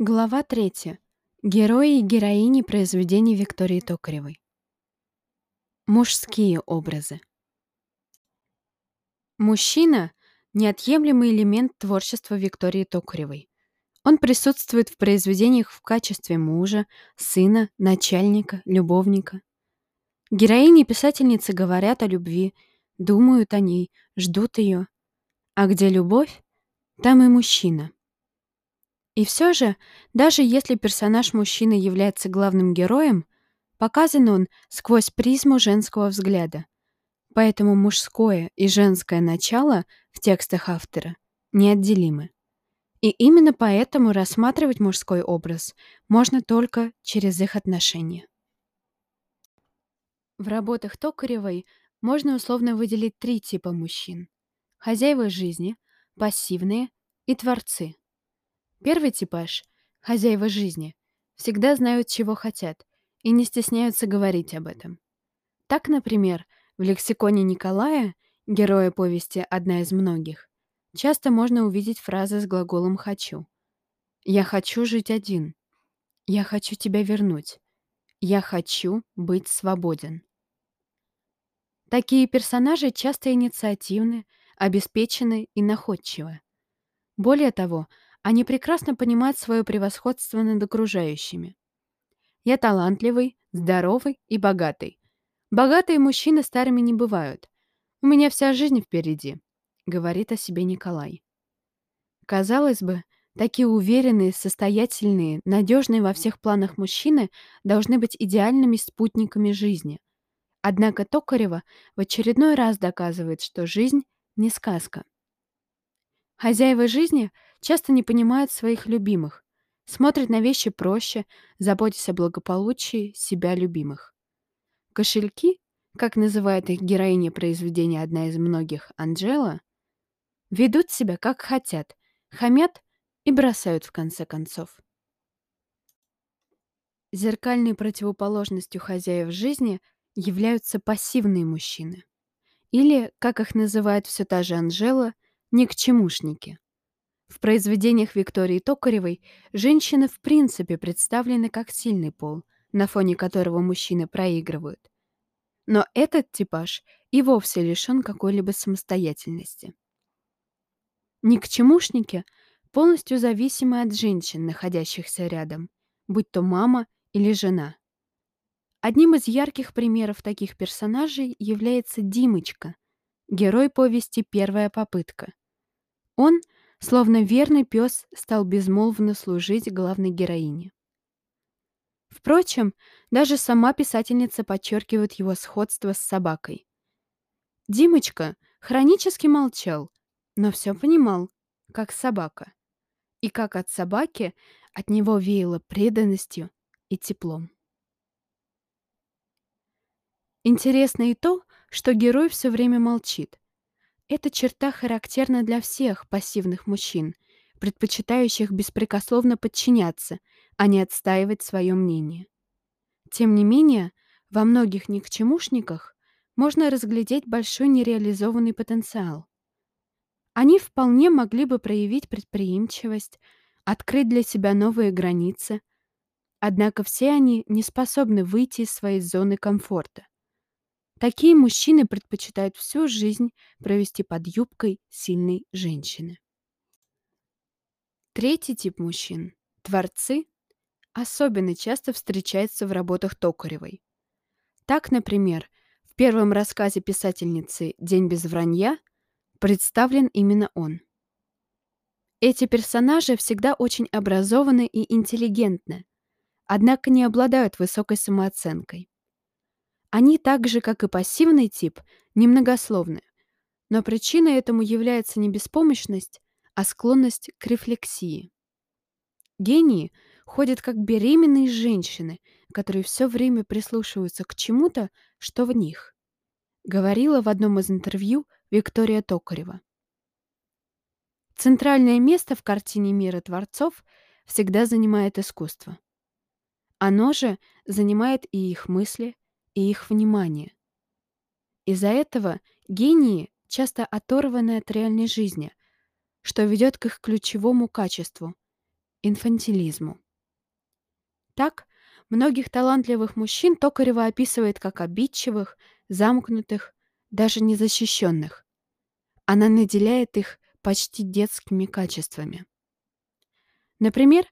Глава 3. Герои и героини произведений Виктории Токаревой. Мужские образы. Мужчина — неотъемлемый элемент творчества Виктории Токаревой. Он присутствует в произведениях в качестве мужа, сына, начальника, любовника. Героини и писательницы говорят о любви, думают о ней, ждут ее. А где любовь, там и мужчина — и все же, даже если персонаж мужчины является главным героем, показан он сквозь призму женского взгляда. Поэтому мужское и женское начало в текстах автора неотделимы. И именно поэтому рассматривать мужской образ можно только через их отношения. В работах Токаревой можно условно выделить три типа мужчин. Хозяева жизни, пассивные и творцы. Первый типаж — хозяева жизни. Всегда знают, чего хотят, и не стесняются говорить об этом. Так, например, в лексиконе Николая, героя повести «Одна из многих», часто можно увидеть фразы с глаголом «хочу». «Я хочу жить один». «Я хочу тебя вернуть». «Я хочу быть свободен». Такие персонажи часто инициативны, обеспечены и находчивы. Более того, они прекрасно понимают свое превосходство над окружающими. Я талантливый, здоровый и богатый. Богатые мужчины старыми не бывают. У меня вся жизнь впереди, говорит о себе Николай. Казалось бы, такие уверенные, состоятельные, надежные во всех планах мужчины должны быть идеальными спутниками жизни. Однако Токарева в очередной раз доказывает, что жизнь не сказка. Хозяева жизни часто не понимают своих любимых, смотрят на вещи проще, заботясь о благополучии себя любимых. Кошельки, как называет их героиня произведения одна из многих, Анджела, ведут себя как хотят, хамят и бросают в конце концов. Зеркальной противоположностью хозяев жизни являются пассивные мужчины. Или, как их называет все та же Анжела, никчемушники. В произведениях Виктории Токаревой женщины в принципе представлены как сильный пол, на фоне которого мужчины проигрывают. Но этот типаж и вовсе лишен какой-либо самостоятельности. Никчемушники полностью зависимы от женщин, находящихся рядом, будь то мама или жена. Одним из ярких примеров таких персонажей является Димочка, герой повести «Первая попытка». Он — Словно верный пес стал безмолвно служить главной героине. Впрочем, даже сама писательница подчеркивает его сходство с собакой. Димочка хронически молчал, но все понимал, как собака. И как от собаки от него веяло преданностью и теплом. Интересно и то, что герой все время молчит, эта черта характерна для всех пассивных мужчин, предпочитающих беспрекословно подчиняться, а не отстаивать свое мнение. Тем не менее, во многих никчемушниках можно разглядеть большой нереализованный потенциал. Они вполне могли бы проявить предприимчивость, открыть для себя новые границы, однако все они не способны выйти из своей зоны комфорта. Такие мужчины предпочитают всю жизнь провести под юбкой сильной женщины. Третий тип мужчин – творцы – особенно часто встречается в работах Токаревой. Так, например, в первом рассказе писательницы «День без вранья» представлен именно он. Эти персонажи всегда очень образованы и интеллигентны, однако не обладают высокой самооценкой. Они так же, как и пассивный тип, немногословны. Но причиной этому является не беспомощность, а склонность к рефлексии. Гении ходят как беременные женщины, которые все время прислушиваются к чему-то, что в них. Говорила в одном из интервью Виктория Токарева. Центральное место в картине мира творцов всегда занимает искусство. Оно же занимает и их мысли, и их внимание. Из-за этого гении часто оторваны от реальной жизни, что ведет к их ключевому качеству инфантилизму. Так, многих талантливых мужчин Токарева описывает как обидчивых, замкнутых, даже незащищенных. Она наделяет их почти детскими качествами. Например,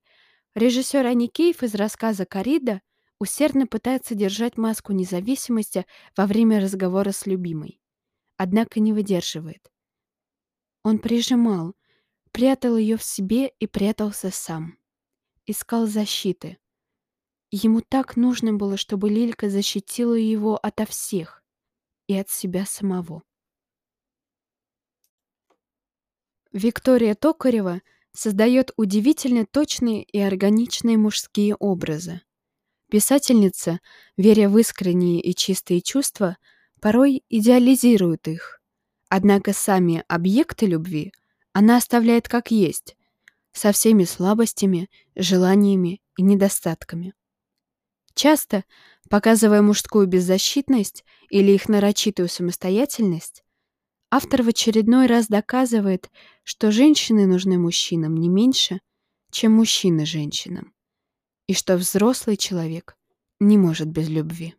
режиссер Аникеев из рассказа «Корида» усердно пытается держать маску независимости во время разговора с любимой. Однако не выдерживает. Он прижимал, прятал ее в себе и прятался сам. Искал защиты. Ему так нужно было, чтобы Лилька защитила его ото всех и от себя самого. Виктория Токарева создает удивительно точные и органичные мужские образы. Писательница, веря в искренние и чистые чувства, порой идеализирует их. Однако сами объекты любви она оставляет как есть, со всеми слабостями, желаниями и недостатками. Часто, показывая мужскую беззащитность или их нарочитую самостоятельность, автор в очередной раз доказывает, что женщины нужны мужчинам не меньше, чем мужчины женщинам и что взрослый человек не может без любви.